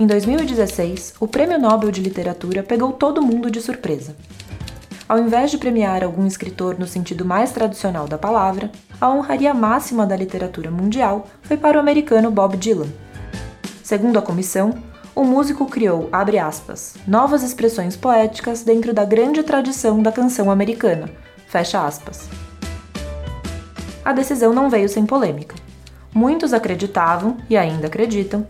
Em 2016, o Prêmio Nobel de Literatura pegou todo mundo de surpresa. Ao invés de premiar algum escritor no sentido mais tradicional da palavra, a honraria máxima da literatura mundial foi para o americano Bob Dylan. Segundo a comissão, o músico criou, abre aspas, novas expressões poéticas dentro da grande tradição da canção americana, fecha aspas. A decisão não veio sem polêmica. Muitos acreditavam, e ainda acreditam,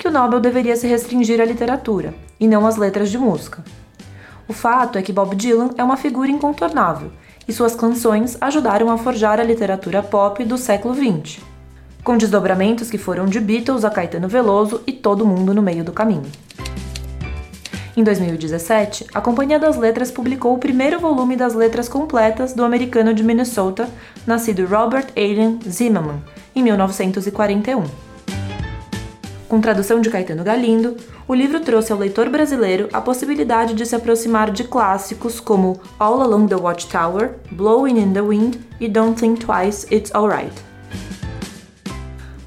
que o Nobel deveria se restringir à literatura, e não às letras de música. O fato é que Bob Dylan é uma figura incontornável, e suas canções ajudaram a forjar a literatura pop do século XX, com desdobramentos que foram de Beatles a Caetano Veloso e todo mundo no meio do caminho. Em 2017, a Companhia das Letras publicou o primeiro volume das letras completas do americano de Minnesota, nascido Robert Allen Zimmerman, em 1941. Com tradução de Caetano Galindo, o livro trouxe ao leitor brasileiro a possibilidade de se aproximar de clássicos como All Along the Watchtower, Blowing in the Wind e Don't Think Twice, It's Alright.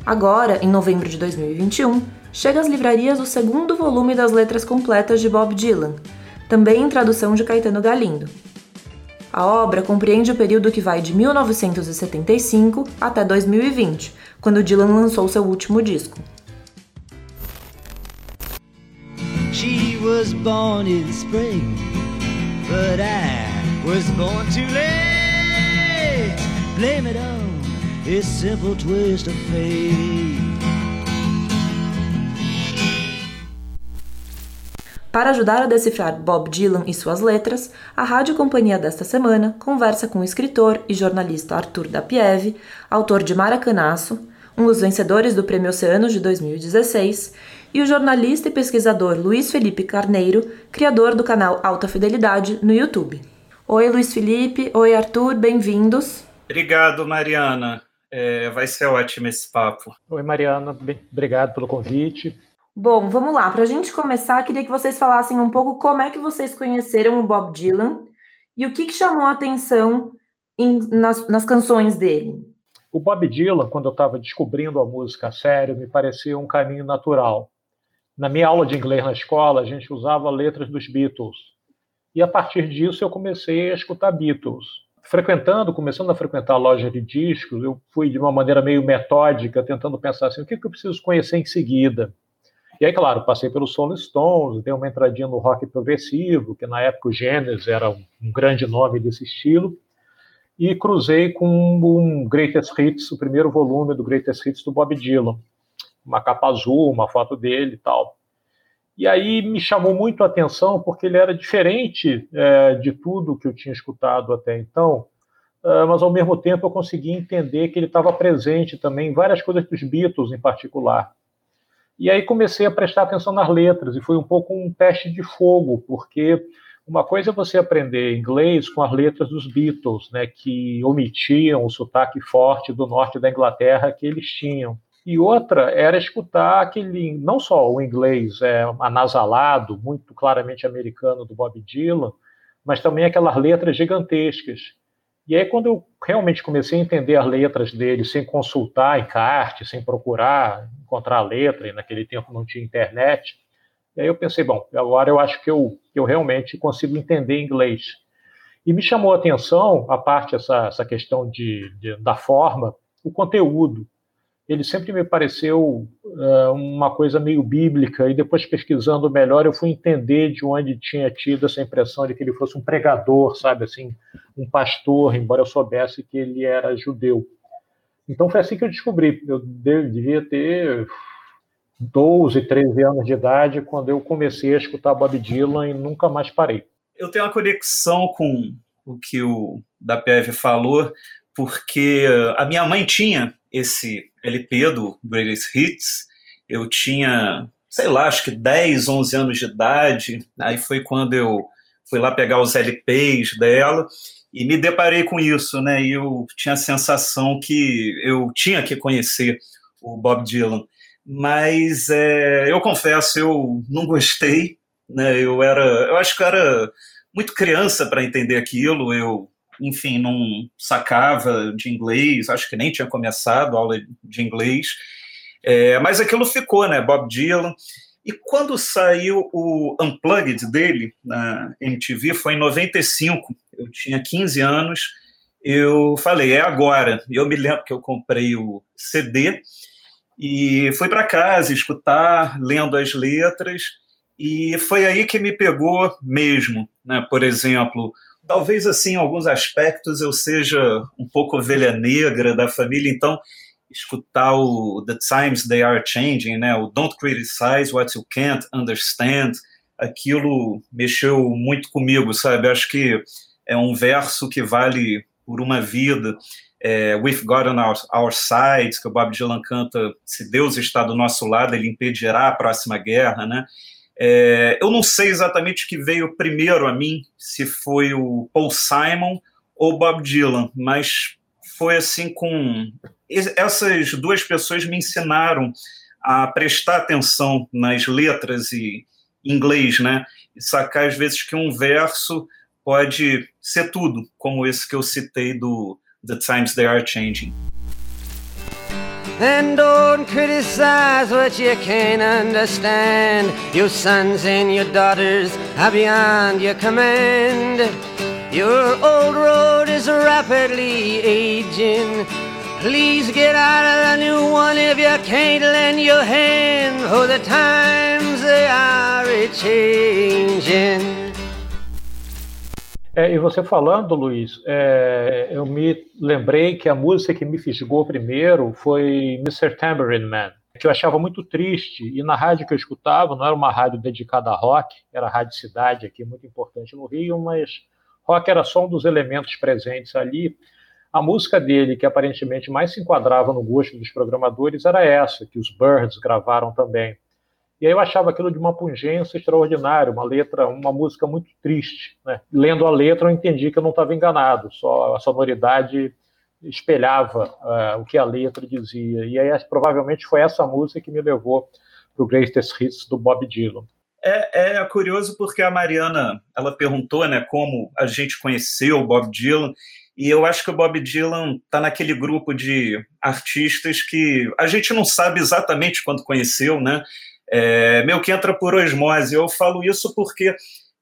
Agora, em novembro de 2021, chega às livrarias o segundo volume das letras completas de Bob Dylan, também em tradução de Caetano Galindo. A obra compreende o período que vai de 1975 até 2020, quando Dylan lançou seu último disco. Was born in spring, but I was born too late. Blame it on simple twist of fate. Para ajudar a decifrar Bob Dylan e suas letras, a Rádio Companhia desta semana conversa com o escritor e jornalista Arthur Dapiev, autor de Maracanaço, um dos vencedores do Prêmio Oceano de 2016, e o jornalista e pesquisador Luiz Felipe Carneiro, criador do canal Alta Fidelidade no YouTube. Oi, Luiz Felipe. Oi, Arthur. Bem-vindos. Obrigado, Mariana. É, vai ser ótimo esse papo. Oi, Mariana. Bem, obrigado pelo convite. Bom, vamos lá. Para a gente começar, queria que vocês falassem um pouco como é que vocês conheceram o Bob Dylan e o que, que chamou a atenção em, nas, nas canções dele. O Bob Dylan, quando eu estava descobrindo a música a sério, me parecia um caminho natural. Na minha aula de inglês na escola, a gente usava letras dos Beatles. E a partir disso eu comecei a escutar Beatles. Frequentando, começando a frequentar a loja de discos, eu fui de uma maneira meio metódica, tentando pensar assim, o que, que eu preciso conhecer em seguida? E aí, claro, passei pelos Rolling Stones, dei uma entradinha no rock progressivo, que na época o Genesis era um grande nome desse estilo, e cruzei com um Greatest Hits, o primeiro volume do Greatest Hits do Bob Dylan uma capa azul, uma foto dele e tal. E aí me chamou muito a atenção porque ele era diferente é, de tudo que eu tinha escutado até então, é, mas ao mesmo tempo eu consegui entender que ele estava presente também em várias coisas dos Beatles em particular. E aí comecei a prestar atenção nas letras e foi um pouco um teste de fogo, porque uma coisa é você aprender inglês com as letras dos Beatles, né, que omitiam o sotaque forte do norte da Inglaterra que eles tinham e outra era escutar aquele, não só o inglês é, anasalado, muito claramente americano do Bob Dylan, mas também aquelas letras gigantescas. E aí, quando eu realmente comecei a entender as letras dele sem consultar encarte, sem procurar encontrar a letra, e naquele tempo não tinha internet, aí eu pensei, bom, agora eu acho que eu, eu realmente consigo entender inglês. E me chamou a atenção, a parte essa, essa questão de, de da forma, o conteúdo ele sempre me pareceu uh, uma coisa meio bíblica, e depois pesquisando melhor eu fui entender de onde tinha tido essa impressão de que ele fosse um pregador, sabe, assim, um pastor, embora eu soubesse que ele era judeu. Então foi assim que eu descobri. Eu devia ter 12, 13 anos de idade quando eu comecei a escutar Bob Dylan e nunca mais parei. Eu tenho uma conexão com o que o da PF falou, porque a minha mãe tinha esse LP do Greatest Hits, eu tinha, sei lá, acho que 10, 11 anos de idade. Aí foi quando eu fui lá pegar os LPs dela e me deparei com isso, né? E eu tinha a sensação que eu tinha que conhecer o Bob Dylan. Mas é, eu confesso, eu não gostei, né? Eu era, eu acho que eu era muito criança para entender aquilo. Eu enfim, não sacava de inglês, acho que nem tinha começado a aula de inglês. É, mas aquilo ficou, né? Bob Dylan. E quando saiu o Unplugged dele na MTV, foi em 95, eu tinha 15 anos, eu falei, é agora. Eu me lembro que eu comprei o CD e fui para casa escutar, lendo as letras, e foi aí que me pegou mesmo. Né? Por exemplo, talvez assim, em alguns aspectos eu seja um pouco ovelha negra da família, então escutar o The Times They Are Changing, né? O Don't Criticize What You Can't Understand, aquilo mexeu muito comigo, sabe? Acho que é um verso que vale por uma vida. É, We've God on our, our side, que o Bob Dylan canta, se Deus está do nosso lado, ele impedirá a próxima guerra, né? É, eu não sei exatamente o que veio primeiro a mim, se foi o Paul Simon ou Bob Dylan, mas foi assim com essas duas pessoas me ensinaram a prestar atenção nas letras e inglês, né? E sacar às vezes que um verso pode ser tudo, como esse que eu citei do The Times They Are Changing. And don't criticize what you can't understand. Your sons and your daughters are beyond your command. Your old road is rapidly aging. Please get out of the new one if you can't lend your hand, for the times they are a changing. É, e você falando, Luiz, é, eu me lembrei que a música que me fisgou primeiro foi Mr. Tambourine Man, que eu achava muito triste. E na rádio que eu escutava, não era uma rádio dedicada a rock, era a Rádio Cidade, aqui muito importante no Rio, mas rock era só um dos elementos presentes ali. A música dele, que aparentemente mais se enquadrava no gosto dos programadores, era essa, que os Birds gravaram também. E aí eu achava aquilo de uma pungência extraordinária, uma letra, uma música muito triste. Né? Lendo a letra, eu entendi que eu não estava enganado, só a sonoridade espelhava uh, o que a letra dizia. E aí provavelmente foi essa música que me levou para o Greatest Hits do Bob Dylan. É, é, curioso porque a Mariana ela perguntou né, como a gente conheceu o Bob Dylan e eu acho que o Bob Dylan está naquele grupo de artistas que a gente não sabe exatamente quando conheceu, né? É, meu que entra por osmose. Eu falo isso porque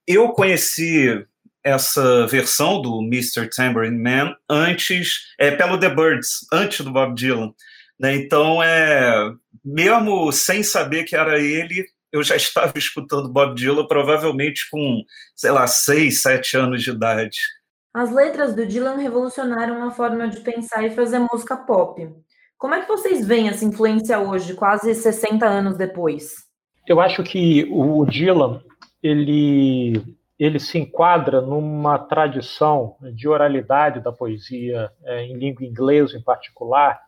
eu conheci essa versão do Mr. Tambourine Man antes, é, pelo The Birds, antes do Bob Dylan. Né? Então, é, mesmo sem saber que era ele, eu já estava escutando Bob Dylan, provavelmente com, sei lá, seis, sete anos de idade. As letras do Dylan revolucionaram a forma de pensar e fazer música pop. Como é que vocês veem essa influência hoje, quase 60 anos depois? Eu acho que o Dylan, ele, ele se enquadra numa tradição de oralidade da poesia, é, em língua inglesa em particular,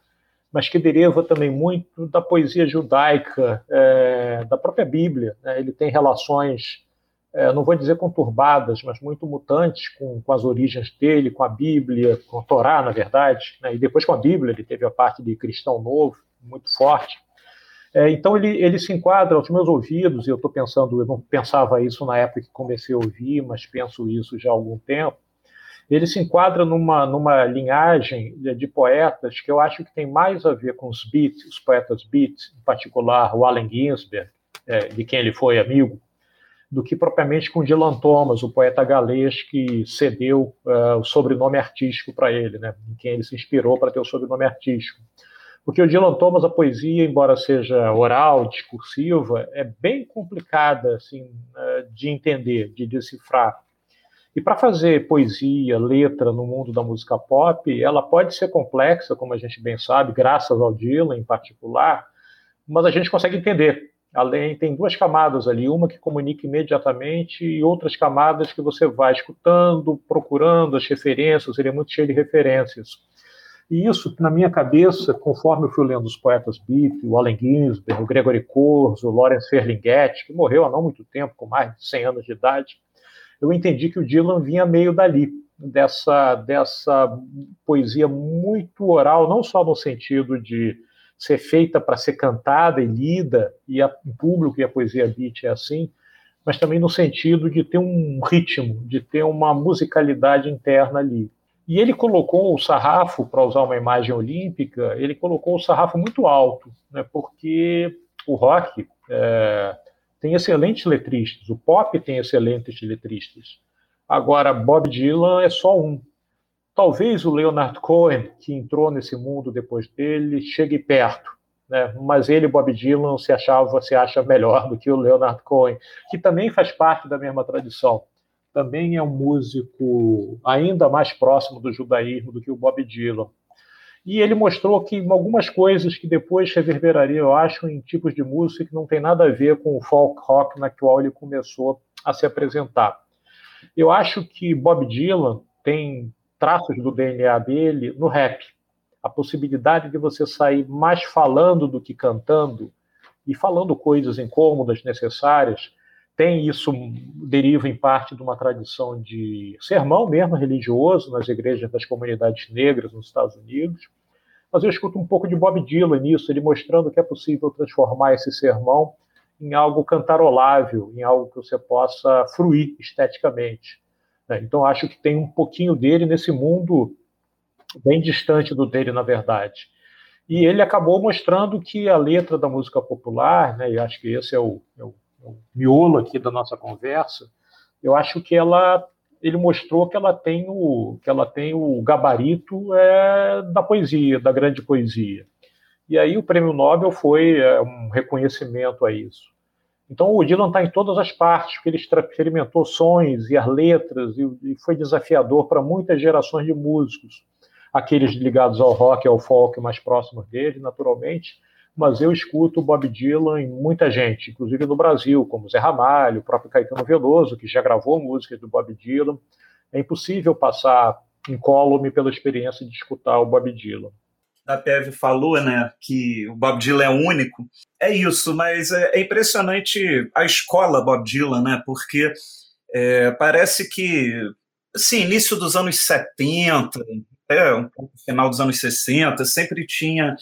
mas que deriva também muito da poesia judaica, é, da própria Bíblia. Né? Ele tem relações é, não vou dizer conturbadas, mas muito mutantes com, com, as origens dele, com a Bíblia, com a Torá, na verdade, né? e depois com a Bíblia, ele teve a parte de cristão novo, muito forte. É, então ele, ele se enquadra aos meus ouvidos, e eu estou pensando, eu não pensava isso na época que comecei a ouvir, mas penso isso já há algum tempo. Ele se enquadra numa, numa linhagem de, de poetas que eu acho que tem mais a ver com os beats, os poetas beats, em particular o Allen Ginsberg, é, de quem ele foi amigo, do que propriamente com Dylan Thomas, o poeta galês que cedeu uh, o sobrenome artístico para ele, né, em quem ele se inspirou para ter o sobrenome artístico. Porque o Dylan Thomas, a poesia, embora seja oral, discursiva, é bem complicada assim, uh, de entender, de decifrar. E para fazer poesia, letra no mundo da música pop, ela pode ser complexa, como a gente bem sabe, graças ao Dylan em particular, mas a gente consegue entender além tem duas camadas ali, uma que comunica imediatamente e outras camadas que você vai escutando, procurando as referências, ele é muito cheio de referências. E isso, na minha cabeça, conforme eu fui lendo os poetas Beat, o Allen Ginsberg, o Gregory Corso, o Lawrence Ferlinghetti, que morreu há não muito tempo, com mais de 100 anos de idade, eu entendi que o Dylan vinha meio dali, dessa, dessa poesia muito oral, não só no sentido de ser feita para ser cantada e lida, e a, em público e a poesia beat é assim, mas também no sentido de ter um ritmo, de ter uma musicalidade interna ali. E ele colocou o sarrafo, para usar uma imagem olímpica, ele colocou o sarrafo muito alto, né, porque o rock, é, tem excelentes letristas, o pop tem excelentes letristas. Agora, Bob Dylan é só um. Talvez o Leonard Cohen, que entrou nesse mundo depois dele, chegue perto, né? mas ele, Bob Dylan, se achava, se acha melhor do que o Leonard Cohen, que também faz parte da mesma tradição. Também é um músico ainda mais próximo do judaísmo do que o Bob Dylan. E ele mostrou que algumas coisas que depois reverberariam, eu acho, em tipos de música que não tem nada a ver com o folk rock na qual ele começou a se apresentar. Eu acho que Bob Dylan tem traços do DNA dele no rap. A possibilidade de você sair mais falando do que cantando e falando coisas incômodas, necessárias, tem isso deriva em parte de uma tradição de sermão mesmo religioso nas igrejas das comunidades negras nos Estados Unidos. Mas eu escuto um pouco de Bob Dylan nisso, ele mostrando que é possível transformar esse sermão em algo cantarolável, em algo que você possa fruir esteticamente. Né? Então acho que tem um pouquinho dele nesse mundo bem distante do dele, na verdade. E ele acabou mostrando que a letra da música popular, né, e acho que esse é o, é o o miolo aqui da nossa conversa, eu acho que ela ele mostrou que ela tem o que ela tem o gabarito é, da poesia, da grande poesia. E aí o Prêmio Nobel foi é, um reconhecimento a isso. Então o Dylan está em todas as partes, porque ele experimentou sons e as letras e, e foi desafiador para muitas gerações de músicos, aqueles ligados ao rock, ao folk mais próximos dele, naturalmente, mas eu escuto Bob Dylan em muita gente, inclusive no Brasil, como Zé Ramalho, o próprio Caetano Veloso, que já gravou músicas do Bob Dylan. É impossível passar incólume pela experiência de escutar o Bob Dylan. A Pev falou, né, que o Bob Dylan é único. É isso, mas é, é impressionante a escola Bob Dylan, né, porque é, parece que, assim, início dos anos 70, até um pouco final dos anos 60, sempre tinha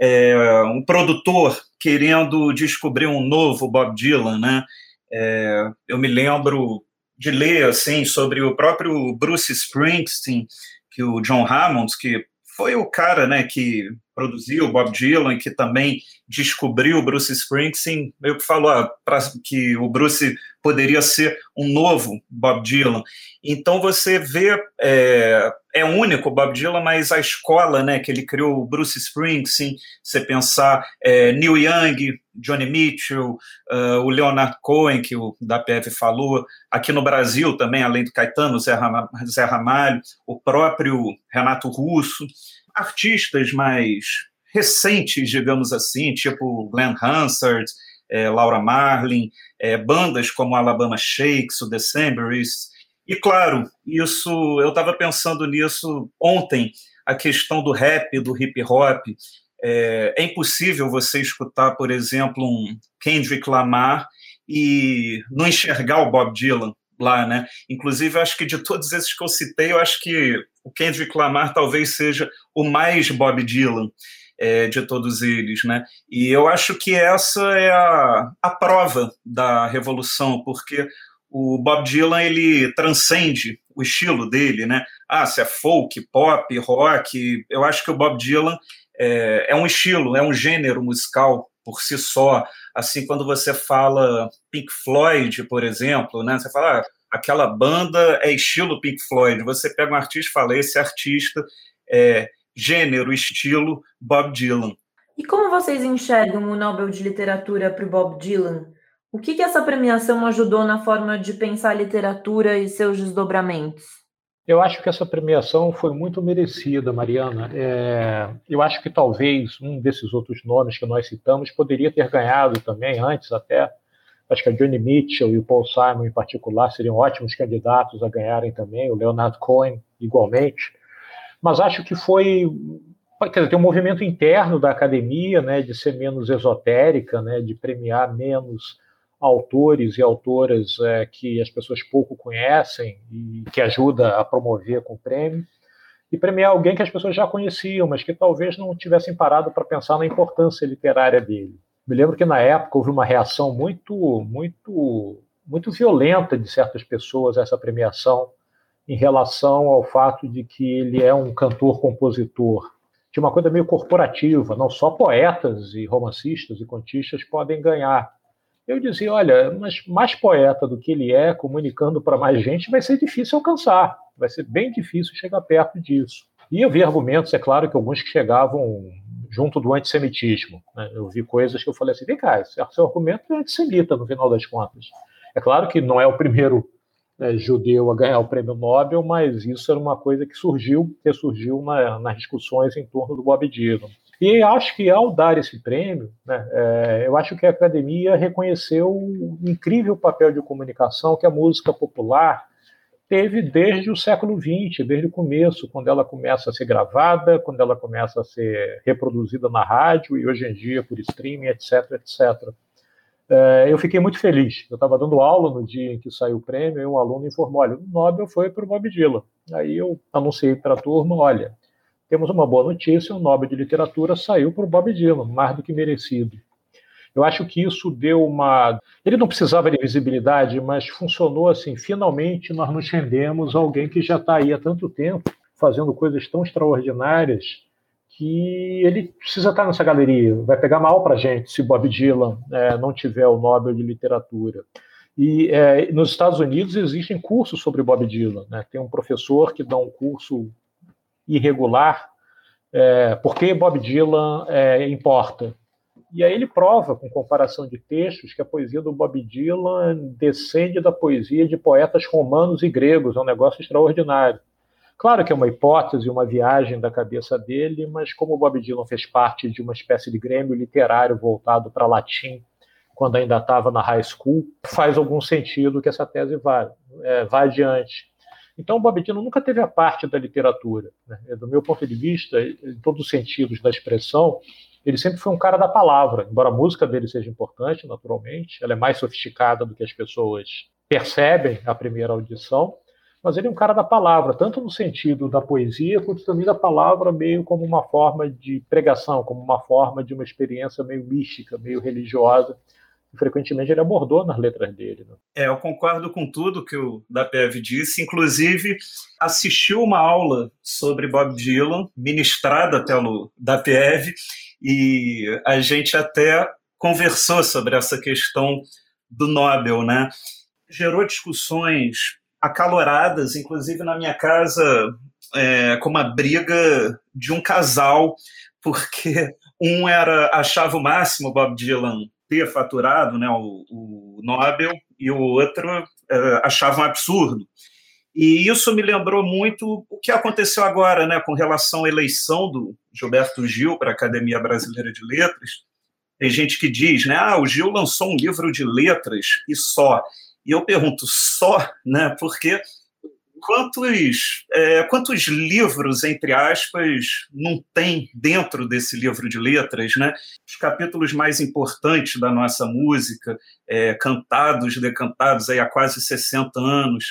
é, um produtor querendo descobrir um novo Bob Dylan, né? É, eu me lembro de ler assim sobre o próprio Bruce Springsteen, que o John Hammond, que foi o cara, né, que produziu Bob Dylan, que também descobriu o Bruce Springsteen, meio que falou ah, que o Bruce poderia ser um novo Bob Dylan. Então você vê, é, é único o Bob Dylan, mas a escola né, que ele criou, Bruce Springsteen, você pensar é, Neil Young, Johnny Mitchell, uh, o Leonard Cohen, que o da PF falou, aqui no Brasil também, além do Caetano, Zé, Ram Zé Ramalho, o próprio Renato Russo, artistas mais recentes, digamos assim, tipo Glenn Hansard, é, Laura Marlin, é, bandas como Alabama Shakes, o Decemberists. E claro, isso eu estava pensando nisso ontem, a questão do rap, do hip hop. É, é, impossível você escutar, por exemplo, um Kendrick Lamar e não enxergar o Bob Dylan lá, né? Inclusive, acho que de todos esses que eu citei, eu acho que o Kendrick Lamar talvez seja o mais Bob Dylan é, de todos eles, né? E eu acho que essa é a, a prova da revolução, porque o Bob Dylan ele transcende o estilo dele, né? Ah, se é folk, pop, rock, eu acho que o Bob Dylan é, é um estilo, é um gênero musical por si só. Assim, quando você fala Pink Floyd, por exemplo, né? Você fala, ah, aquela banda é estilo Pink Floyd. Você pega um artista e fala, esse artista é gênero, estilo Bob Dylan. E como vocês enxergam o Nobel de Literatura para o Bob Dylan? O que, que essa premiação ajudou na forma de pensar a literatura e seus desdobramentos? Eu acho que essa premiação foi muito merecida, Mariana. É, eu acho que talvez um desses outros nomes que nós citamos poderia ter ganhado também, antes até. Acho que a Johnny Mitchell e o Paul Simon, em particular, seriam ótimos candidatos a ganharem também, o Leonard Cohen, igualmente mas acho que foi quer dizer, tem um movimento interno da academia, né, de ser menos esotérica, né, de premiar menos autores e autoras é, que as pessoas pouco conhecem e que ajuda a promover com o prêmio, e premiar alguém que as pessoas já conheciam, mas que talvez não tivessem parado para pensar na importância literária dele. Me lembro que na época houve uma reação muito, muito, muito violenta de certas pessoas a essa premiação, em relação ao fato de que ele é um cantor-compositor. Tinha uma coisa meio corporativa, não só poetas e romancistas e contistas podem ganhar. Eu dizia: olha, mas mais poeta do que ele é, comunicando para mais gente, vai ser difícil alcançar, vai ser bem difícil chegar perto disso. E eu vi argumentos, é claro, que alguns que chegavam junto do antissemitismo. Né? Eu vi coisas que eu falei assim: vem cá, seu argumento é antissemita, no final das contas. É claro que não é o primeiro é, judeu a ganhar o prêmio Nobel, mas isso era uma coisa que surgiu, que surgiu na, nas discussões em torno do Bob Dylan. E acho que ao dar esse prêmio, né, é, eu acho que a academia reconheceu o incrível papel de comunicação que a música popular teve desde o século XX, desde o começo, quando ela começa a ser gravada, quando ela começa a ser reproduzida na rádio e hoje em dia por streaming, etc, etc. É, eu fiquei muito feliz. Eu estava dando aula no dia em que saiu o prêmio e um aluno informou: olha, o Nobel foi para o Bob Dylan. Aí eu anunciei para a turma: olha, temos uma boa notícia, o Nobel de Literatura saiu para o Bob Dylan, mais do que merecido. Eu acho que isso deu uma. Ele não precisava de visibilidade, mas funcionou assim. Finalmente nós nos rendemos a alguém que já está aí há tanto tempo, fazendo coisas tão extraordinárias, que ele precisa estar nessa galeria. Vai pegar mal para a gente se Bob Dylan é, não tiver o Nobel de Literatura. E é, nos Estados Unidos existem cursos sobre Bob Dylan. Né? Tem um professor que dá um curso irregular, é, por que Bob Dylan é, importa. E aí ele prova, com comparação de textos, que a poesia do Bob Dylan descende da poesia de poetas romanos e gregos, é um negócio extraordinário. Claro que é uma hipótese, uma viagem da cabeça dele, mas como o Bob Dylan fez parte de uma espécie de grêmio literário voltado para latim, quando ainda estava na high school, faz algum sentido que essa tese vá, é, vá adiante. Então, o Dylan nunca teve a parte da literatura. Né? Do meu ponto de vista, em todos os sentidos da expressão, ele sempre foi um cara da palavra. Embora a música dele seja importante, naturalmente, ela é mais sofisticada do que as pessoas percebem à primeira audição, mas ele é um cara da palavra, tanto no sentido da poesia, quanto também da palavra meio como uma forma de pregação, como uma forma de uma experiência meio mística, meio religiosa, frequentemente ele abordou nas letras dele. Né? É, eu concordo com tudo que o Dapev disse, inclusive assistiu uma aula sobre Bob Dylan, ministrada pelo Dapev, e a gente até conversou sobre essa questão do Nobel, né? Gerou discussões acaloradas, inclusive na minha casa, é, com uma briga de um casal, porque um era achava o máximo Bob Dylan ter faturado né, o, o Nobel e o outro uh, achava um absurdo. E isso me lembrou muito o que aconteceu agora né, com relação à eleição do Gilberto Gil para a Academia Brasileira de Letras. Tem gente que diz, né, ah, o Gil lançou um livro de letras e só. E eu pergunto, só, né, porque quantos, é, quantos livros, entre aspas, não tem dentro desse livro de letras, né? Os capítulos mais importantes da nossa música, é, cantados, decantados aí há quase 60 anos.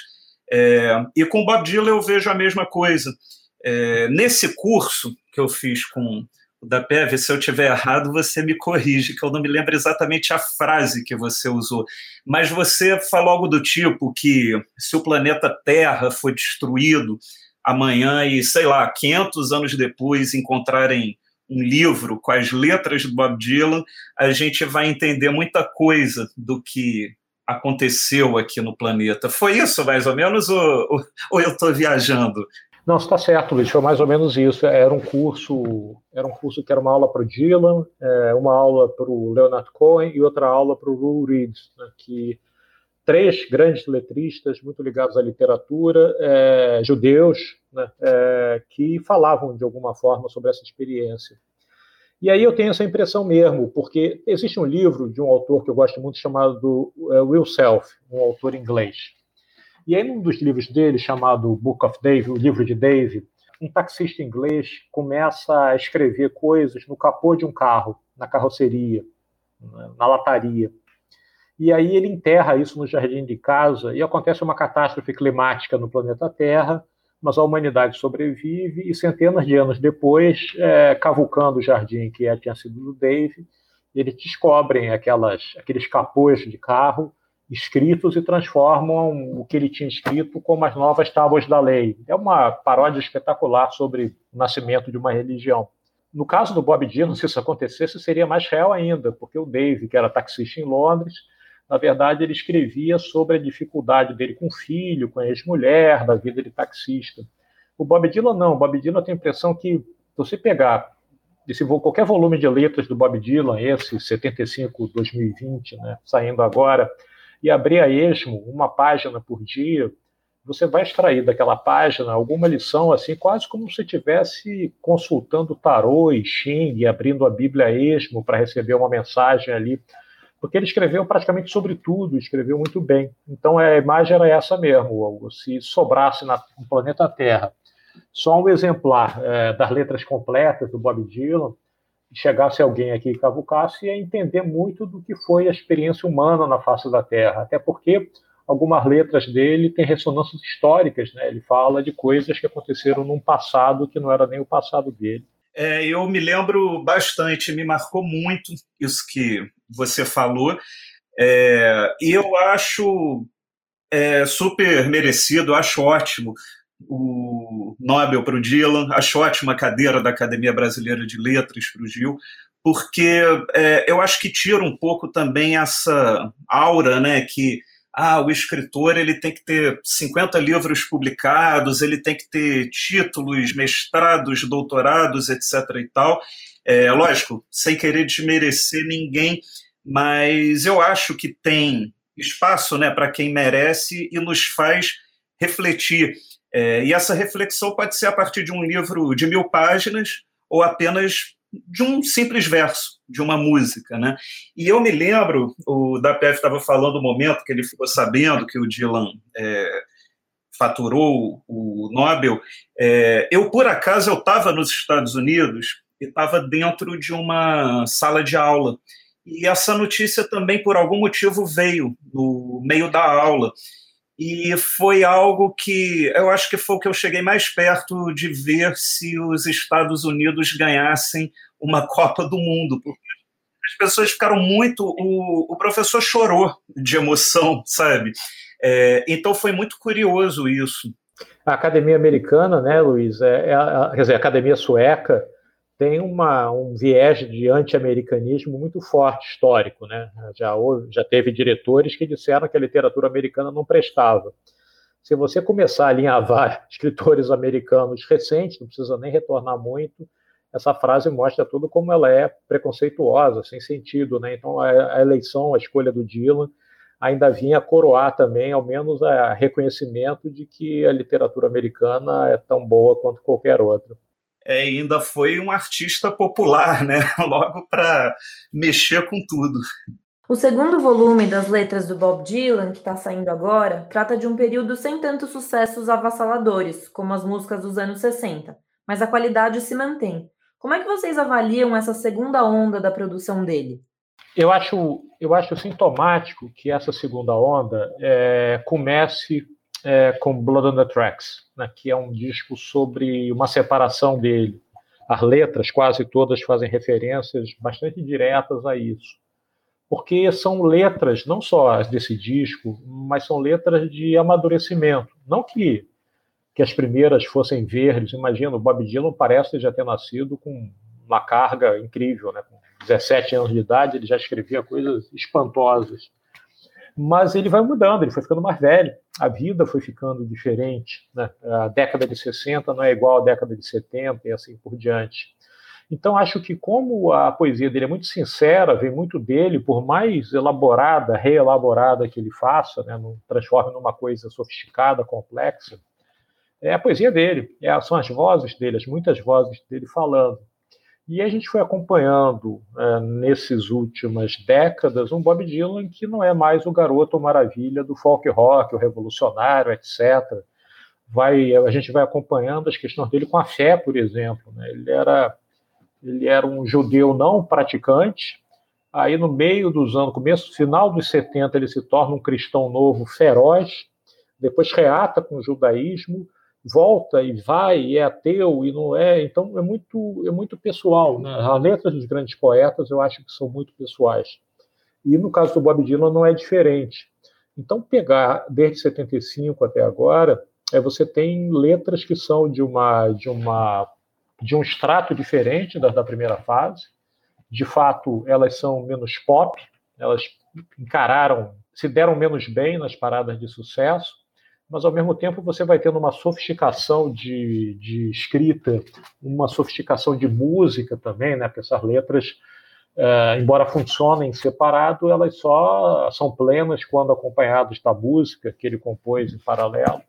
É, e com Bob Dylan eu vejo a mesma coisa. É, nesse curso que eu fiz com da PEV, se eu tiver errado, você me corrige, que eu não me lembro exatamente a frase que você usou. Mas você falou algo do tipo que se o planeta Terra for destruído amanhã e, sei lá, 500 anos depois encontrarem um livro com as letras do Bob Dylan, a gente vai entender muita coisa do que aconteceu aqui no planeta. Foi isso, mais ou menos, ou, ou eu estou viajando? Não, está certo, Luiz, foi mais ou menos isso. Era um curso, era um curso que era uma aula para o Dylan, é, uma aula para o Leonard Cohen e outra aula para o Lou Reed, né, que três grandes letristas muito ligados à literatura, é, judeus, né, é, que falavam de alguma forma sobre essa experiência. E aí eu tenho essa impressão mesmo, porque existe um livro de um autor que eu gosto muito chamado é, Will Self, um autor inglês. E aí, num dos livros dele, chamado Book of Dave, o livro de Dave, um taxista inglês começa a escrever coisas no capô de um carro, na carroceria, na lataria. E aí ele enterra isso no jardim de casa e acontece uma catástrofe climática no planeta Terra, mas a humanidade sobrevive e centenas de anos depois, é, cavucando o jardim que é, tinha sido do Dave, eles descobrem aquelas, aqueles capôs de carro escritos e transformam o que ele tinha escrito como as novas tábuas da lei. É uma paródia espetacular sobre o nascimento de uma religião. No caso do Bob Dylan, se isso acontecesse, seria mais real ainda, porque o Dave, que era taxista em Londres, Na verdade, ele escrevia sobre a dificuldade dele com o filho, com a ex-mulher, da vida de taxista. O Bob Dylan não. O Bob Dylan tem a impressão que, se você pegar esse, qualquer volume de letras do Bob Dylan, esse 75-2020, né, saindo agora, e abrir a esmo uma página por dia, você vai extrair daquela página alguma lição, assim, quase como se estivesse consultando tarô e Xing, abrindo a Bíblia a esmo para receber uma mensagem ali, porque ele escreveu praticamente sobre tudo, escreveu muito bem. Então a imagem era essa mesmo, se sobrasse na, no planeta Terra só um exemplar é, das letras completas do Bob Dylan, chegasse alguém aqui e cavucasse, ia entender muito do que foi a experiência humana na face da Terra, até porque algumas letras dele têm ressonâncias históricas, né? Ele fala de coisas que aconteceram num passado que não era nem o passado dele. É, eu me lembro bastante, me marcou muito isso que você falou. É, e eu acho é, super merecido, acho ótimo o Nobel para o Dylan, acho ótima cadeira da Academia Brasileira de Letras para o Gil, porque é, eu acho que tira um pouco também essa aura, né, que ah, o escritor ele tem que ter 50 livros publicados, ele tem que ter títulos, mestrados, doutorados, etc. e tal. É, lógico, sem querer desmerecer ninguém, mas eu acho que tem espaço né, para quem merece e nos faz refletir. É, e essa reflexão pode ser a partir de um livro de mil páginas ou apenas de um simples verso, de uma música. Né? E eu me lembro, o Dapef estava falando o momento que ele ficou sabendo que o Dylan é, faturou o Nobel. É, eu, por acaso, eu estava nos Estados Unidos e estava dentro de uma sala de aula. E essa notícia também, por algum motivo, veio no meio da aula e foi algo que eu acho que foi o que eu cheguei mais perto de ver se os Estados Unidos ganhassem uma Copa do Mundo, porque as pessoas ficaram muito. O, o professor chorou de emoção, sabe? É, então foi muito curioso isso. A academia americana, né, Luiz? É, é quer dizer, a academia sueca tem uma, um viés de anti-americanismo muito forte histórico, né? Já, houve, já teve diretores que disseram que a literatura americana não prestava. Se você começar a alinhavar escritores americanos recentes, não precisa nem retornar muito, essa frase mostra tudo como ela é preconceituosa, sem sentido, né? Então a, a eleição, a escolha do Dylan ainda vinha coroar também, ao menos, a reconhecimento de que a literatura americana é tão boa quanto qualquer outra é, ainda foi um artista popular, né? Logo para mexer com tudo. O segundo volume das letras do Bob Dylan, que está saindo agora, trata de um período sem tantos sucessos avassaladores, como as músicas dos anos 60, mas a qualidade se mantém. Como é que vocês avaliam essa segunda onda da produção dele? Eu acho, eu acho sintomático que essa segunda onda é, comece é, com Blood on the Tracks, né, que é um disco sobre uma separação dele. As letras, quase todas, fazem referências bastante diretas a isso. Porque são letras, não só as desse disco, mas são letras de amadurecimento. Não que, que as primeiras fossem verdes. Imagina, o Bob Dylan parece já ter nascido com uma carga incrível. Né? Com 17 anos de idade, ele já escrevia coisas espantosas mas ele vai mudando, ele foi ficando mais velho, a vida foi ficando diferente, né? a década de 60 não é igual à década de 70 e assim por diante. Então, acho que como a poesia dele é muito sincera, vem muito dele, por mais elaborada, reelaborada que ele faça, né, não transforme numa coisa sofisticada, complexa, é a poesia dele, é, são as vozes dele, as muitas vozes dele falando. E a gente foi acompanhando é, nesses últimas décadas um Bob Dylan que não é mais o garoto maravilha do folk rock, o revolucionário, etc. Vai, a gente vai acompanhando as questões dele com a fé, por exemplo. Né? Ele era ele era um judeu não praticante. Aí no meio dos anos, começo, final dos 70, ele se torna um cristão novo feroz. Depois reata com o judaísmo volta e vai e é ateu e não é, então é muito é muito pessoal, né? As letras dos grandes poetas eu acho que são muito pessoais. E no caso do Bob Dylan não é diferente. Então pegar desde 75 até agora, é você tem letras que são de uma de uma de um extrato diferente da, da primeira fase. De fato, elas são menos pop, elas encararam se deram menos bem nas paradas de sucesso, mas ao mesmo tempo você vai tendo uma sofisticação de, de escrita, uma sofisticação de música também, né? Porque essas letras, é, embora funcionem separado, elas só são plenas quando acompanhadas da música que ele compôs em paralelo.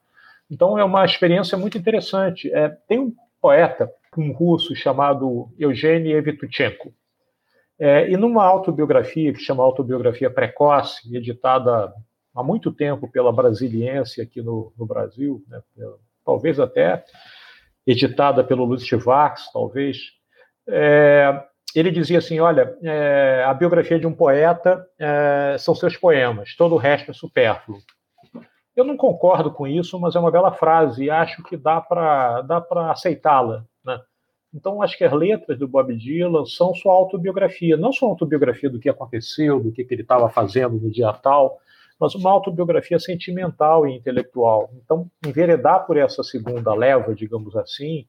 Então é uma experiência muito interessante. É, tem um poeta, um russo chamado Eugênio Evtuchenko, é, e numa autobiografia que chama Autobiografia Precoce, editada há muito tempo pela Brasiliense aqui no, no Brasil, né, talvez até editada pelo Luiz Tivax, talvez, é, ele dizia assim, olha, é, a biografia de um poeta é, são seus poemas, todo o resto é supérfluo. Eu não concordo com isso, mas é uma bela frase e acho que dá para dá aceitá-la. Né? Então, acho que as letras do Bob Dylan são sua autobiografia, não sua autobiografia do que aconteceu, do que, que ele estava fazendo no dia tal, mas uma autobiografia sentimental e intelectual. Então, enveredar por essa segunda leva, digamos assim,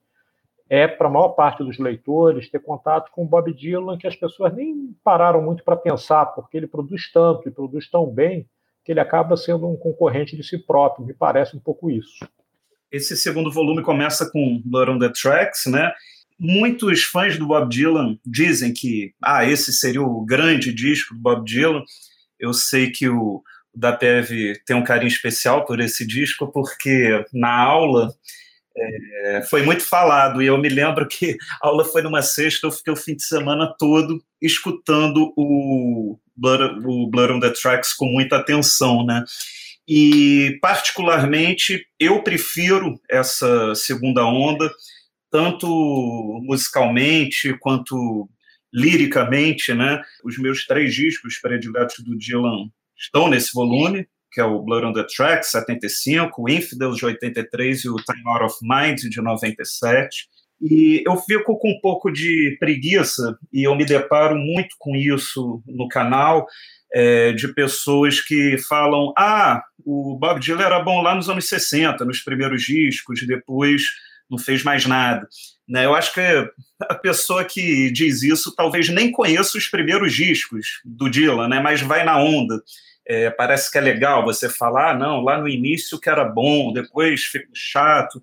é para a maior parte dos leitores ter contato com Bob Dylan que as pessoas nem pararam muito para pensar, porque ele produz tanto e produz tão bem que ele acaba sendo um concorrente de si próprio. Me parece um pouco isso. Esse segundo volume começa com Blood on the Tracks, né? Muitos fãs do Bob Dylan dizem que ah, esse seria o grande disco do Bob Dylan. Eu sei que o da PEV tem um carinho especial por esse disco, porque na aula é, foi muito falado, e eu me lembro que a aula foi numa sexta, eu fiquei o fim de semana todo escutando o Blood, o on the Tracks com muita atenção, né? E, particularmente, eu prefiro essa segunda onda, tanto musicalmente quanto liricamente, né? Os meus três discos prediletos do Dylan estão nesse volume, que é o Blood on the Track, 75, o Infidels, de 83, e o Time Out of Mind, de 97. E eu fico com um pouco de preguiça, e eu me deparo muito com isso no canal, é, de pessoas que falam: ah, o Bob Dylan era bom lá nos anos 60, nos primeiros discos, depois não fez mais nada. Né? Eu acho que a pessoa que diz isso talvez nem conheça os primeiros discos do Dylan, né? mas vai na onda. É, parece que é legal você falar, ah, não, lá no início que era bom, depois ficou chato.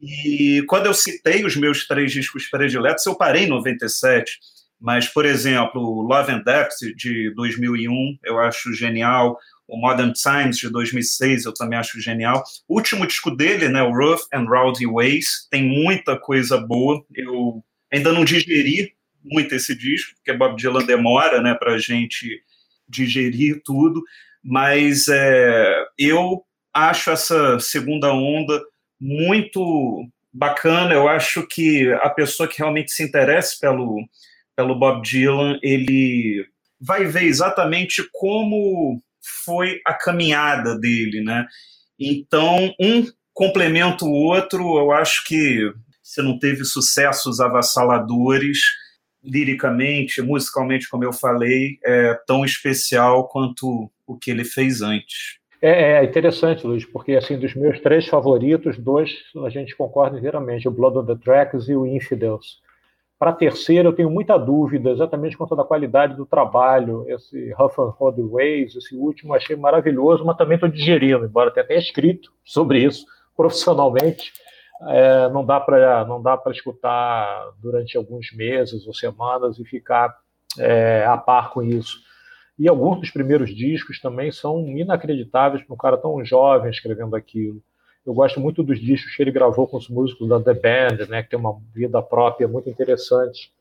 E quando eu citei os meus três discos prediletos, eu parei em 97. Mas, por exemplo, Love and Death, de 2001, eu acho genial. O Modern Times, de 2006, eu também acho genial. O último disco dele, né, o Rough and Rowdy Ways, tem muita coisa boa. Eu ainda não digeri muito esse disco, porque Bob Dylan demora né, para gente digerir tudo, mas é, eu acho essa segunda onda muito bacana. Eu acho que a pessoa que realmente se interessa pelo, pelo Bob Dylan, ele vai ver exatamente como foi a caminhada dele, né? Então, um complementa o outro. Eu acho que você não teve sucessos avassaladores liricamente, musicalmente, como eu falei, é tão especial quanto o que ele fez antes. É, é interessante, Luiz, porque assim dos meus três favoritos, dois a gente concorda inteiramente, o Blood on the Tracks e o Infidels. Para a terceira, eu tenho muita dúvida exatamente quanto à qualidade do trabalho. Esse Huff and Ways, esse último, achei maravilhoso, mas também estou digerindo, embora tenha até escrito sobre isso profissionalmente é, não dá para não dá para escutar durante alguns meses ou semanas e ficar é, a par com isso. E alguns dos primeiros discos também são inacreditáveis para um cara tão jovem escrevendo aquilo. Eu gosto muito dos discos que ele gravou com os músicos da The Band, né, que tem uma vida própria muito interessante.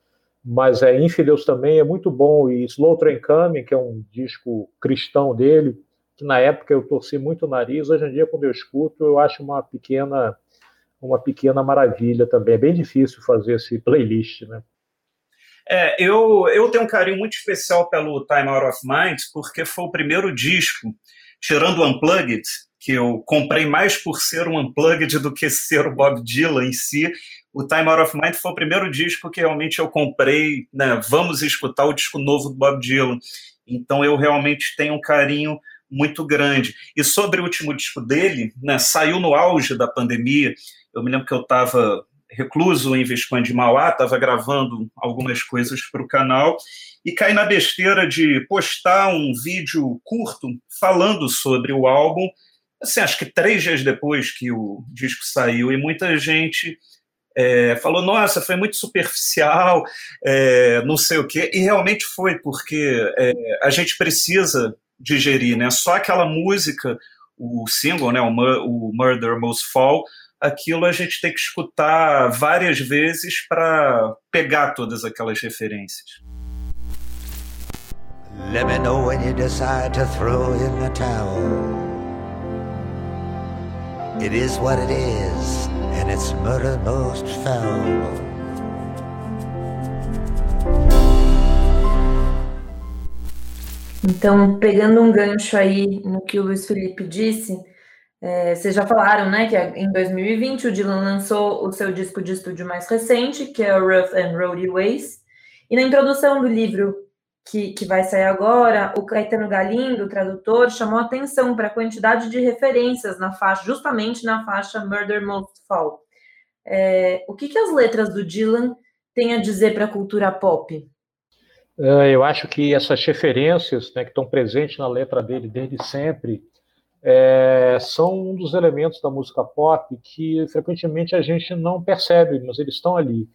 Mas é Infidels também é muito bom e Slow Train Coming, que é um disco cristão dele, que na época eu torci muito o nariz, hoje em dia quando eu escuto eu acho uma pequena uma pequena maravilha também. É bem difícil fazer esse playlist, né? É, eu, eu tenho um carinho muito especial pelo Time Out of Mind, porque foi o primeiro disco, tirando o Unplugged, que eu comprei mais por ser um Unplugged do que ser o Bob Dylan em si. O Time Out of Mind foi o primeiro disco que realmente eu comprei, né, vamos escutar o disco novo do Bob Dylan. Então eu realmente tenho um carinho muito grande. E sobre o último disco dele, né, saiu no auge da pandemia, eu me lembro que eu estava recluso em Visconde de Mauá, estava gravando algumas coisas para o canal e caí na besteira de postar um vídeo curto falando sobre o álbum, assim, acho que três dias depois que o disco saiu, e muita gente é, falou, nossa, foi muito superficial, é, não sei o quê, e realmente foi, porque é, a gente precisa digerir, né? Só aquela música, o single, né, o, o Murder Most Fall, aquilo a gente tem que escutar várias vezes para pegar todas aquelas referências. Let me know when you decide to throw in the towel. It is what it is, and it's murder most foul. Então, pegando um gancho aí no que o Luiz Felipe disse, é, vocês já falaram, né, que em 2020 o Dylan lançou o seu disco de estúdio mais recente, que é o Rough and Roady Ways, e na introdução do livro que, que vai sair agora, o Caetano Galindo, o tradutor, chamou atenção para a quantidade de referências na faixa, justamente na faixa Murder Most Fall. É, o que, que as letras do Dylan têm a dizer para a cultura pop? É, eu acho que essas referências né, que estão presentes na letra dele desde sempre é, são um dos elementos da música pop que frequentemente a gente não percebe, mas eles estão ali.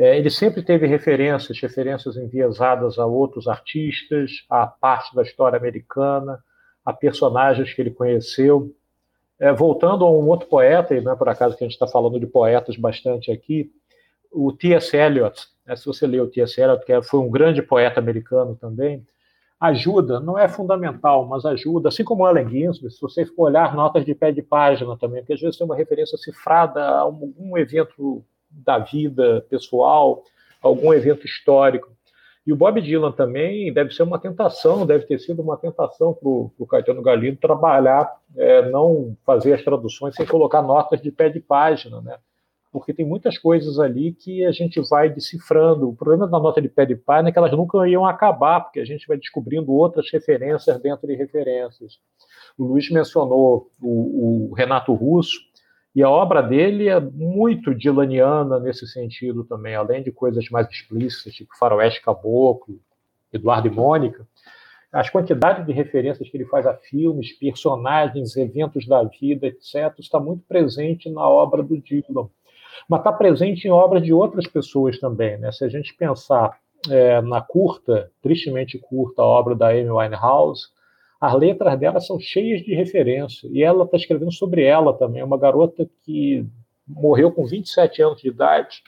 É, ele sempre teve referências, referências enviesadas a outros artistas, a parte da história americana, a personagens que ele conheceu. É, voltando a um outro poeta, e não é por acaso que a gente está falando de poetas bastante aqui, o T.S. Eliot, né, se você lê o T.S. Eliot, que é, foi um grande poeta americano também, ajuda, não é fundamental, mas ajuda, assim como Allen Ginsberg, se você for olhar notas de pé de página também, porque às vezes tem uma referência cifrada a algum evento da vida pessoal, algum evento histórico. E o Bob Dylan também deve ser uma tentação, deve ter sido uma tentação para o Caetano Galindo trabalhar, é, não fazer as traduções sem colocar notas de pé de página, né? porque tem muitas coisas ali que a gente vai decifrando. O problema da nota de pé de página é que elas nunca iam acabar, porque a gente vai descobrindo outras referências dentro de referências. O Luiz mencionou o, o Renato Russo, e a obra dele é muito dilaniana nesse sentido também, além de coisas mais explícitas, tipo Faroeste Caboclo, Eduardo e Mônica. As quantidades de referências que ele faz a filmes, personagens, eventos da vida, etc., está muito presente na obra do Dylan mas está presente em obras de outras pessoas também. Né? Se a gente pensar é, na curta, tristemente curta, obra da Amy Winehouse, as letras dela são cheias de referência. E ela está escrevendo sobre ela também, uma garota que morreu com 27 anos de idade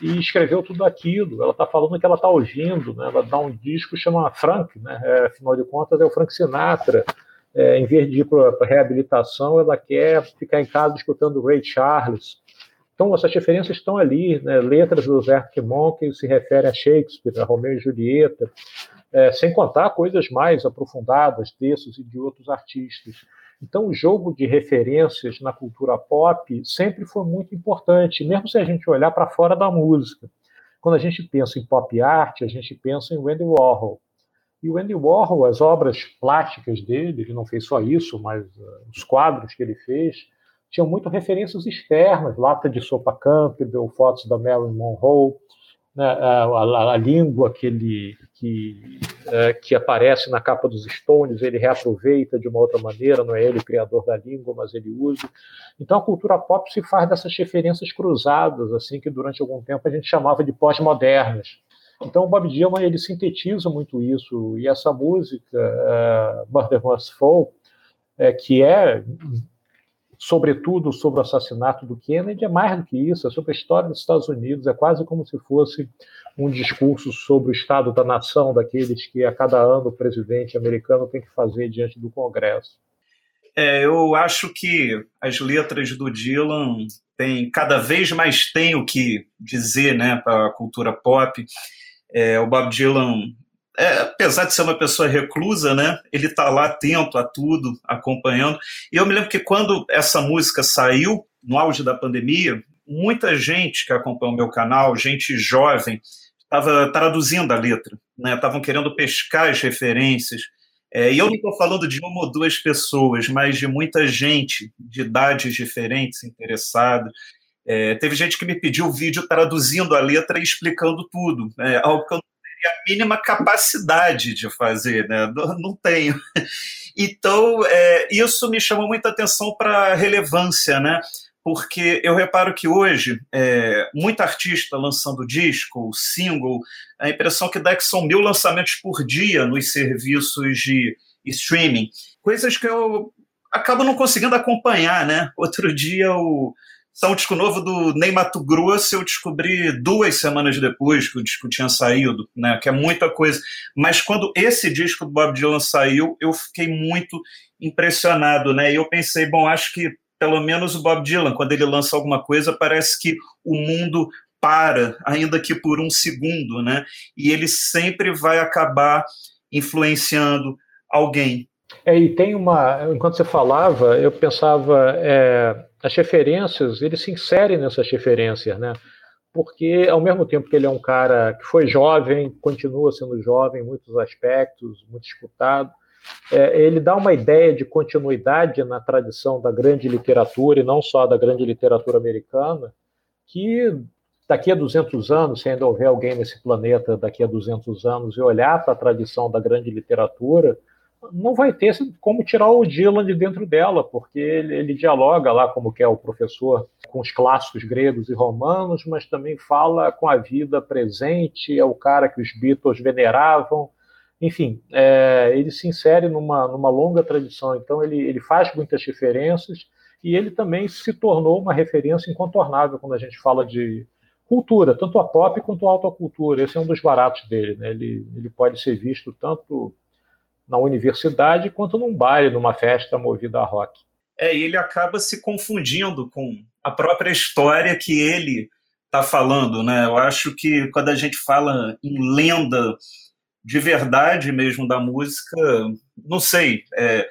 e escreveu tudo aquilo. Ela está falando que ela está ouvindo, né? ela dá um disco que chama Frank, né? É, afinal de contas é o Frank Sinatra. É, em vez de ir para reabilitação, ela quer ficar em casa escutando Ray Charles. Então, essas referências estão ali, né? letras do Arctic Monk se refere a Shakespeare, a Romeu e Julieta, é, sem contar coisas mais aprofundadas, textos e de outros artistas. Então, o jogo de referências na cultura pop sempre foi muito importante, mesmo se a gente olhar para fora da música. Quando a gente pensa em pop art, a gente pensa em Andy Warhol. E o Andy Warhol, as obras plásticas dele, ele não fez só isso, mas uh, os quadros que ele fez, tinham muito referências externas, lata de sopa Campbell, fotos da Marilyn Monroe, né, a, a, a, língua que, ele, que, é, que aparece na capa dos Stones, ele reaproveita de uma outra maneira, não é ele o criador da língua, mas ele usa. Então a cultura pop se faz dessas referências cruzadas, assim que durante algum tempo a gente chamava de pós-modernas. Então o Bob Dylan ele sintetiza muito isso, e essa música, uh, Murder Must Fall, é, que é sobretudo sobre o assassinato do Kennedy, é mais do que isso, é sobre a história dos Estados Unidos, é quase como se fosse um discurso sobre o estado da nação, daqueles que a cada ano o presidente americano tem que fazer diante do Congresso. É, eu acho que as letras do Dylan têm cada vez mais têm o que dizer né, para a cultura pop. É, o Bob Dylan é, apesar de ser uma pessoa reclusa, né, ele está lá atento a tudo, acompanhando. E eu me lembro que quando essa música saiu, no auge da pandemia, muita gente que acompanha o meu canal, gente jovem, estava traduzindo a letra, né, estavam querendo pescar as referências. É, e eu não estou falando de uma ou duas pessoas, mas de muita gente de idades diferentes interessada. É, teve gente que me pediu o vídeo traduzindo a letra e explicando tudo, é, algo que eu não teria a mínima capacidade de fazer, né? não, não tenho. Então, é, isso me chamou muita atenção para a relevância, né? porque eu reparo que hoje, é, muito artista lançando disco, single, a impressão que dá é que são mil lançamentos por dia nos serviços de streaming, coisas que eu acabo não conseguindo acompanhar, né? Outro dia o saiu um disco novo do Ney Mato Grosso, eu descobri duas semanas depois que o disco tinha saído, né? Que é muita coisa. Mas quando esse disco do Bob Dylan saiu, eu fiquei muito impressionado, né? E eu pensei, bom, acho que pelo menos o Bob Dylan, quando ele lança alguma coisa, parece que o mundo para, ainda que por um segundo, né? E ele sempre vai acabar influenciando alguém. É, e tem uma. Enquanto você falava, eu pensava. É, as referências, ele se insere nessas referências, né? Porque, ao mesmo tempo que ele é um cara que foi jovem, continua sendo jovem em muitos aspectos, muito escutado, é, ele dá uma ideia de continuidade na tradição da grande literatura, e não só da grande literatura americana, que daqui a 200 anos, se ainda houver alguém nesse planeta daqui a 200 anos e olhar para a tradição da grande literatura, não vai ter como tirar o Dylan de dentro dela, porque ele, ele, dialoga lá, como que é o professor, com os clássicos gregos e romanos, mas também fala com a vida presente, é o cara que os Beatles veneravam, enfim, é, ele se insere numa, numa longa tradição, então ele, ele faz muitas referências e ele também se tornou uma referência incontornável quando a gente fala de cultura, tanto a pop quanto a alta cultura. Esse é um dos baratos dele, né? ele, ele pode ser visto tanto na universidade quanto num baile, numa festa movida a rock. É, e ele acaba se confundindo com a própria história que ele está falando, né? Eu acho que quando a gente fala em lenda de verdade mesmo da música, não sei, é,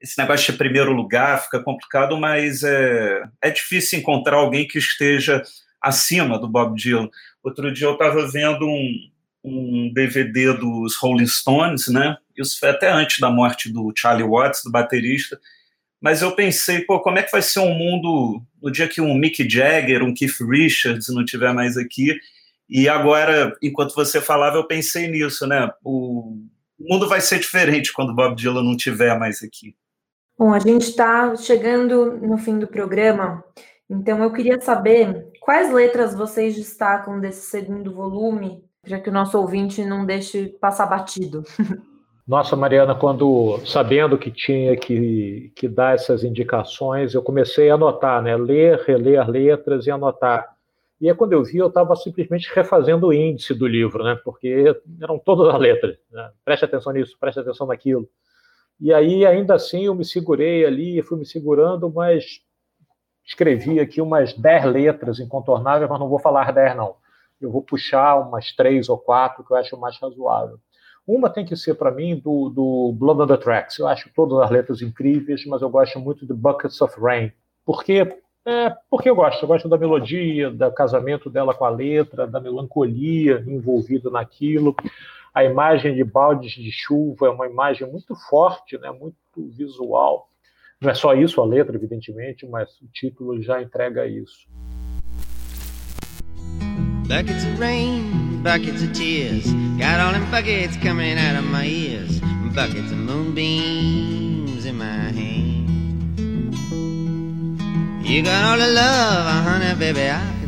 esse negócio de primeiro lugar fica complicado, mas é, é difícil encontrar alguém que esteja acima do Bob Dylan. Outro dia eu estava vendo um, um DVD dos Rolling Stones, né? Isso foi até antes da morte do Charlie Watts, do baterista. Mas eu pensei, pô, como é que vai ser um mundo no dia que um Mick Jagger, um Keith Richards não tiver mais aqui e agora, enquanto você falava, eu pensei nisso, né? O mundo vai ser diferente quando Bob Dylan não estiver mais aqui. Bom, a gente está chegando no fim do programa, então eu queria saber quais letras vocês destacam desse segundo volume, já que o nosso ouvinte não deixe passar batido. Nossa, Mariana, quando sabendo que tinha que, que dar essas indicações, eu comecei a anotar, né? Ler, reler letras e anotar. E aí, quando eu vi, eu estava simplesmente refazendo o índice do livro, né? Porque eram todas as letras. Né? Preste atenção nisso, preste atenção naquilo. E aí, ainda assim, eu me segurei ali, fui me segurando, mas escrevi aqui umas 10 letras incontornáveis, mas não vou falar 10, não. Eu vou puxar umas três ou quatro que eu acho mais razoável. Uma tem que ser, para mim, do, do Blood on the Tracks. Eu acho todas as letras incríveis, mas eu gosto muito de Buckets of Rain. Porque é, porque eu gosto, eu gosto da melodia, do casamento dela com a letra, da melancolia envolvida naquilo. A imagem de baldes de chuva é uma imagem muito forte, né, muito visual. Não é só isso a letra, evidentemente, mas o título já entrega isso. Buckets of rain, buckets of tears, got all them buckets coming out of my ears, buckets of moonbeams in my hands. You got all the love, honey, baby, I can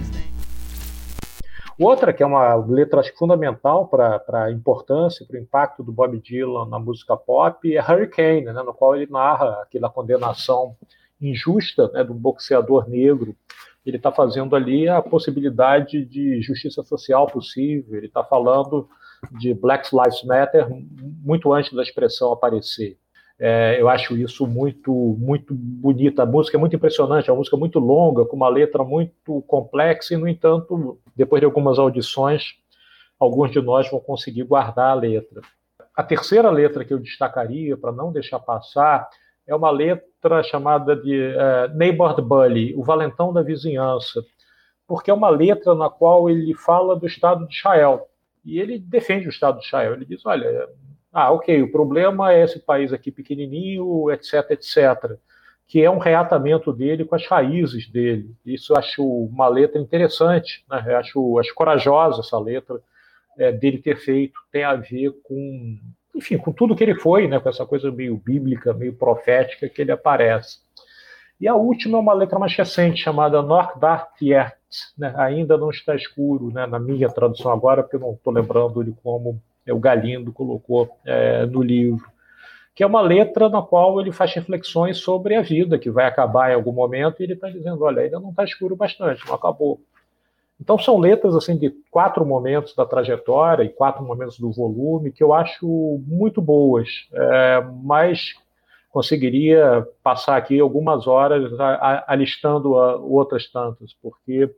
Outra que é uma letra acho, fundamental para a importância, para o impacto do Bob Dylan na música pop é Hurricane, né, no qual ele narra aquela condenação injusta né, um boxeador negro. Ele está fazendo ali a possibilidade de justiça social possível, ele está falando de Black Lives Matter muito antes da expressão aparecer. É, eu acho isso muito, muito bonita. A música é muito impressionante, é uma música muito longa, com uma letra muito complexa, e, no entanto, depois de algumas audições, alguns de nós vão conseguir guardar a letra. A terceira letra que eu destacaria, para não deixar passar, é uma letra chamada de uh, Neighborhood Bully, o valentão da vizinhança, porque é uma letra na qual ele fala do Estado de Israel. E ele defende o Estado de Israel. Ele diz: olha, ah, ok, o problema é esse país aqui pequenininho, etc, etc, que é um reatamento dele com as raízes dele. Isso eu acho uma letra interessante, né? eu acho, acho corajosa essa letra é, dele ter feito, tem a ver com, enfim, com tudo que ele foi, né? com essa coisa meio bíblica, meio profética que ele aparece. E a última é uma letra mais recente, chamada Yet, né? ainda não está escuro, né? na minha tradução agora, porque eu não estou lembrando de como o Galindo colocou é, no livro que é uma letra na qual ele faz reflexões sobre a vida, que vai acabar em algum momento, e ele está dizendo, olha, ainda não está escuro bastante, não acabou. Então são letras assim de quatro momentos da trajetória e quatro momentos do volume que eu acho muito boas, é, mas conseguiria passar aqui algumas horas alistando a, outras tantas, porque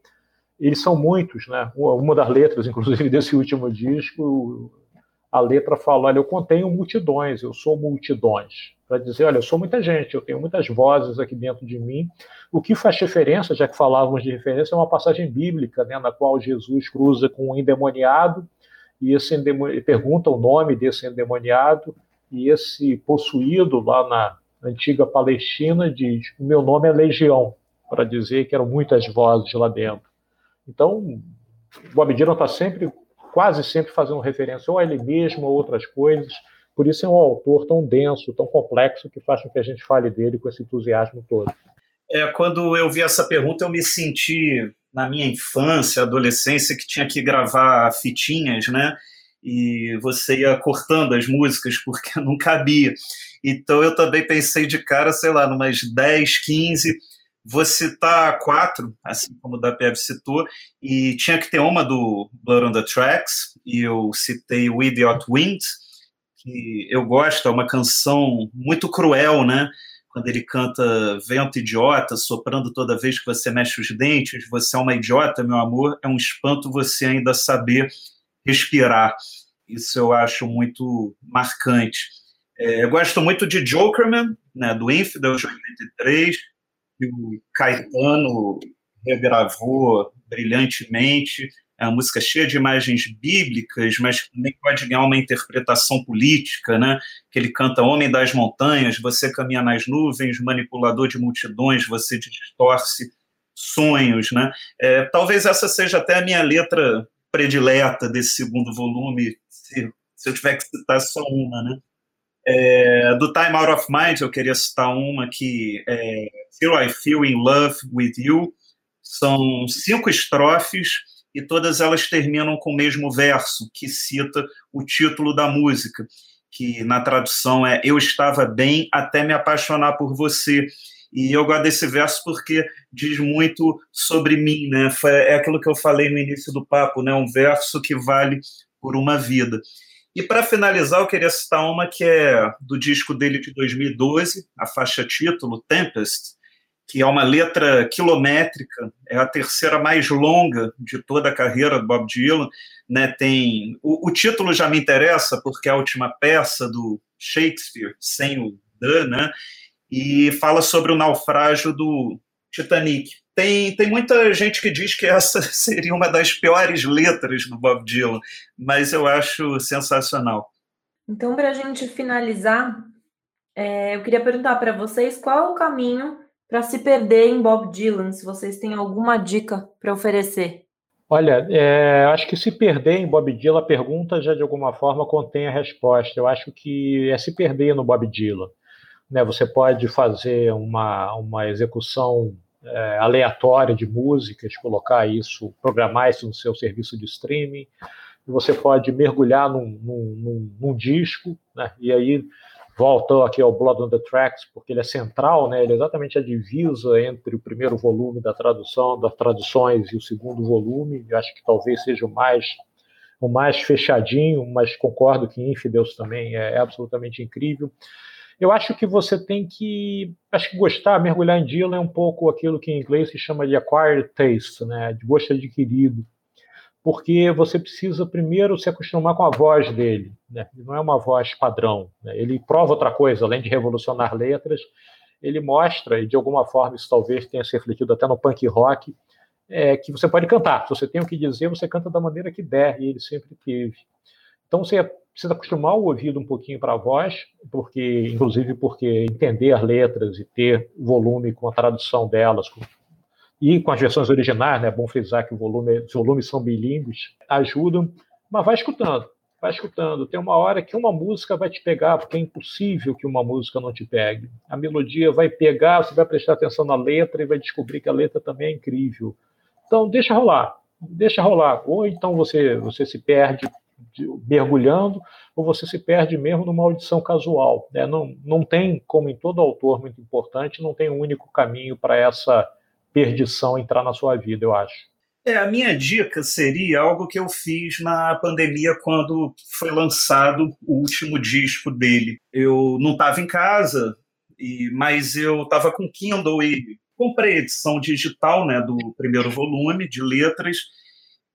eles são muitos, né? Uma das letras, inclusive desse último disco, a letra fala: olha, eu contenho multidões, eu sou multidões. Para dizer, olha, eu sou muita gente, eu tenho muitas vozes aqui dentro de mim. O que faz referência, já que falávamos de referência, é uma passagem bíblica, né, na qual Jesus cruza com um endemoniado e esse endemoniado, pergunta o nome desse endemoniado e esse possuído lá na antiga Palestina diz: o meu nome é Legião, para dizer que eram muitas vozes lá dentro. Então, Bob Dylan está sempre quase sempre fazendo referência ou a ele mesmo ou outras coisas. Por isso é um autor tão denso, tão complexo, que faz com que a gente fale dele com esse entusiasmo todo. É, quando eu vi essa pergunta, eu me senti na minha infância, adolescência, que tinha que gravar fitinhas, né? E você ia cortando as músicas porque não cabia. Então eu também pensei de cara, sei lá, numas 10, 15 Vou citar quatro, assim como o da PF citou, e tinha que ter uma do Blood on the Tracks, e eu citei o Idiot Wind, que eu gosto, é uma canção muito cruel, né? Quando ele canta Vento Idiota, soprando toda vez que você mexe os dentes, você é uma idiota, meu amor, é um espanto você ainda saber respirar. Isso eu acho muito marcante. É, eu gosto muito de Jokerman, né, do Infidel de 83, que o Caetano regravou brilhantemente. É uma música cheia de imagens bíblicas, mas também pode ganhar uma interpretação política, né? Que ele canta Homem das Montanhas, você caminha nas nuvens, manipulador de multidões, você distorce sonhos, né? É, talvez essa seja até a minha letra predileta desse segundo volume, se, se eu tiver que citar só uma, né? É, do Time Out of Mind, eu queria citar uma que é Feel I Feel in Love with You. São cinco estrofes e todas elas terminam com o mesmo verso, que cita o título da música, que na tradução é Eu estava bem até me apaixonar por você. E eu gosto desse verso porque diz muito sobre mim, né? É aquilo que eu falei no início do papo, né? Um verso que vale por uma vida. E para finalizar, eu queria citar uma que é do disco dele de 2012, a faixa título, Tempest, que é uma letra quilométrica, é a terceira mais longa de toda a carreira do Bob Dylan. Né? Tem o, o título já me interessa porque é a última peça do Shakespeare, sem o the, né? E fala sobre o naufrágio do Titanic. Tem, tem muita gente que diz que essa seria uma das piores letras do Bob Dylan, mas eu acho sensacional. Então, para a gente finalizar, é, eu queria perguntar para vocês qual é o caminho para se perder em Bob Dylan, se vocês têm alguma dica para oferecer. Olha, é, acho que se perder em Bob Dylan, a pergunta já de alguma forma contém a resposta. Eu acho que é se perder no Bob Dylan. Né, você pode fazer uma, uma execução é, aleatória de músicas, colocar isso, programar isso no seu serviço de streaming. Você pode mergulhar num, num, num, num disco, né? e aí volta aqui ao Blood on the Tracks, porque ele é central, né? ele é exatamente a divisa entre o primeiro volume da tradução, das traduções, e o segundo volume. Eu acho que talvez seja o mais o mais fechadinho, mas concordo que Infidels também é, é absolutamente incrível. Eu acho que você tem que, acho que gostar, mergulhar em Dylan é um pouco aquilo que em inglês se chama de acquired taste, né, de gosto adquirido, porque você precisa primeiro se acostumar com a voz dele, né? não é uma voz padrão. Né? Ele prova outra coisa, além de revolucionar letras, ele mostra, e de alguma forma isso talvez tenha se refletido até no punk rock, é, que você pode cantar. Se você tem o que dizer, você canta da maneira que der, e ele sempre teve. Então você precisa acostumar o ouvido um pouquinho para a voz, porque, inclusive porque entender as letras e ter volume com a tradução delas, com, e com as versões originais, né, é bom frisar que volume, os volumes são bilíngues, ajudam, mas vai escutando, vai escutando. Tem uma hora que uma música vai te pegar, porque é impossível que uma música não te pegue. A melodia vai pegar, você vai prestar atenção na letra e vai descobrir que a letra também é incrível. Então, deixa rolar, deixa rolar. Ou então você, você se perde mergulhando, ou você se perde mesmo numa audição casual. Né? Não, não tem, como em todo autor muito importante, não tem um único caminho para essa perdição entrar na sua vida, eu acho. É, a minha dica seria algo que eu fiz na pandemia quando foi lançado o último disco dele. Eu não estava em casa, e, mas eu estava com Kindle e comprei a edição digital né, do primeiro volume de letras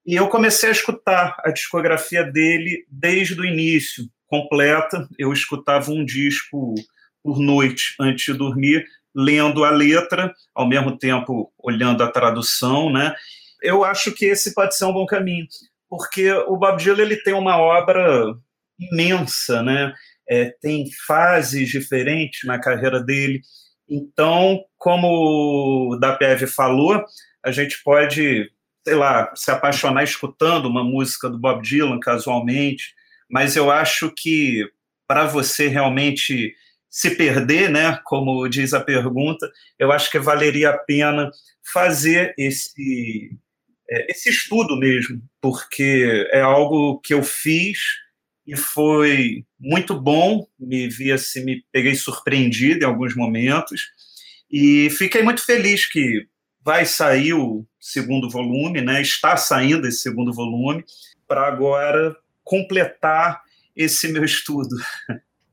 e eu comecei a escutar a discografia dele desde o início, completa. Eu escutava um disco por noite antes de dormir, lendo a letra, ao mesmo tempo olhando a tradução, né? Eu acho que esse pode ser um bom caminho, porque o Bob Dylan ele tem uma obra imensa, né? É, tem fases diferentes na carreira dele. Então, como o Dapiev falou, a gente pode sei lá, se apaixonar escutando uma música do Bob Dylan casualmente, mas eu acho que para você realmente se perder, né, como diz a pergunta, eu acho que valeria a pena fazer esse é, esse estudo mesmo, porque é algo que eu fiz e foi muito bom, me vi assim, me peguei surpreendido em alguns momentos e fiquei muito feliz que vai sair o segundo volume, né? Está saindo esse segundo volume para agora completar esse meu estudo.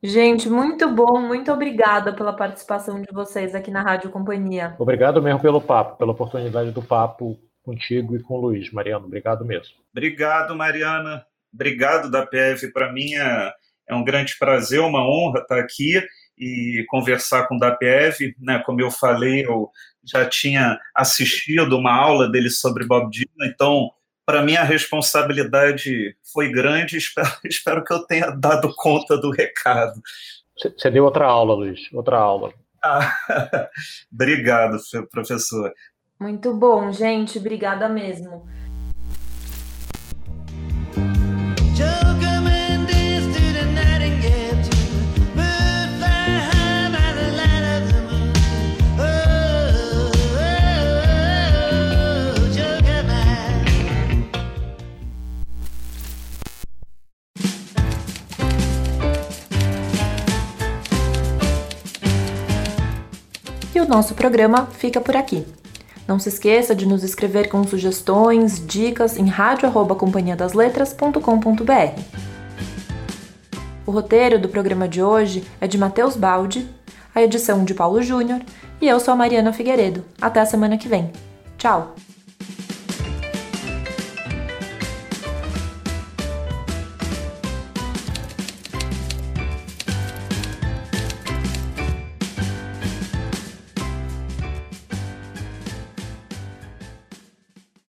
Gente, muito bom, muito obrigada pela participação de vocês aqui na Rádio Companhia. Obrigado mesmo pelo papo, pela oportunidade do papo contigo e com o Luiz. Mariano, obrigado mesmo. Obrigado, Mariana. Obrigado da PEV. Para mim é, é, um grande prazer, uma honra estar aqui e conversar com o DAPEV, né? Como eu falei, eu já tinha assistido uma aula dele sobre Bob Dylan, então para mim a responsabilidade foi grande. Espero, espero que eu tenha dado conta do recado. Você deu outra aula, Luiz, outra aula. Ah, obrigado, professor. Muito bom, gente. Obrigada mesmo. O nosso programa fica por aqui. Não se esqueça de nos escrever com sugestões, dicas em radio@companhiadasletras.com.br. O roteiro do programa de hoje é de Matheus Baldi, a edição de Paulo Júnior e eu sou a Mariana Figueiredo. Até a semana que vem. Tchau!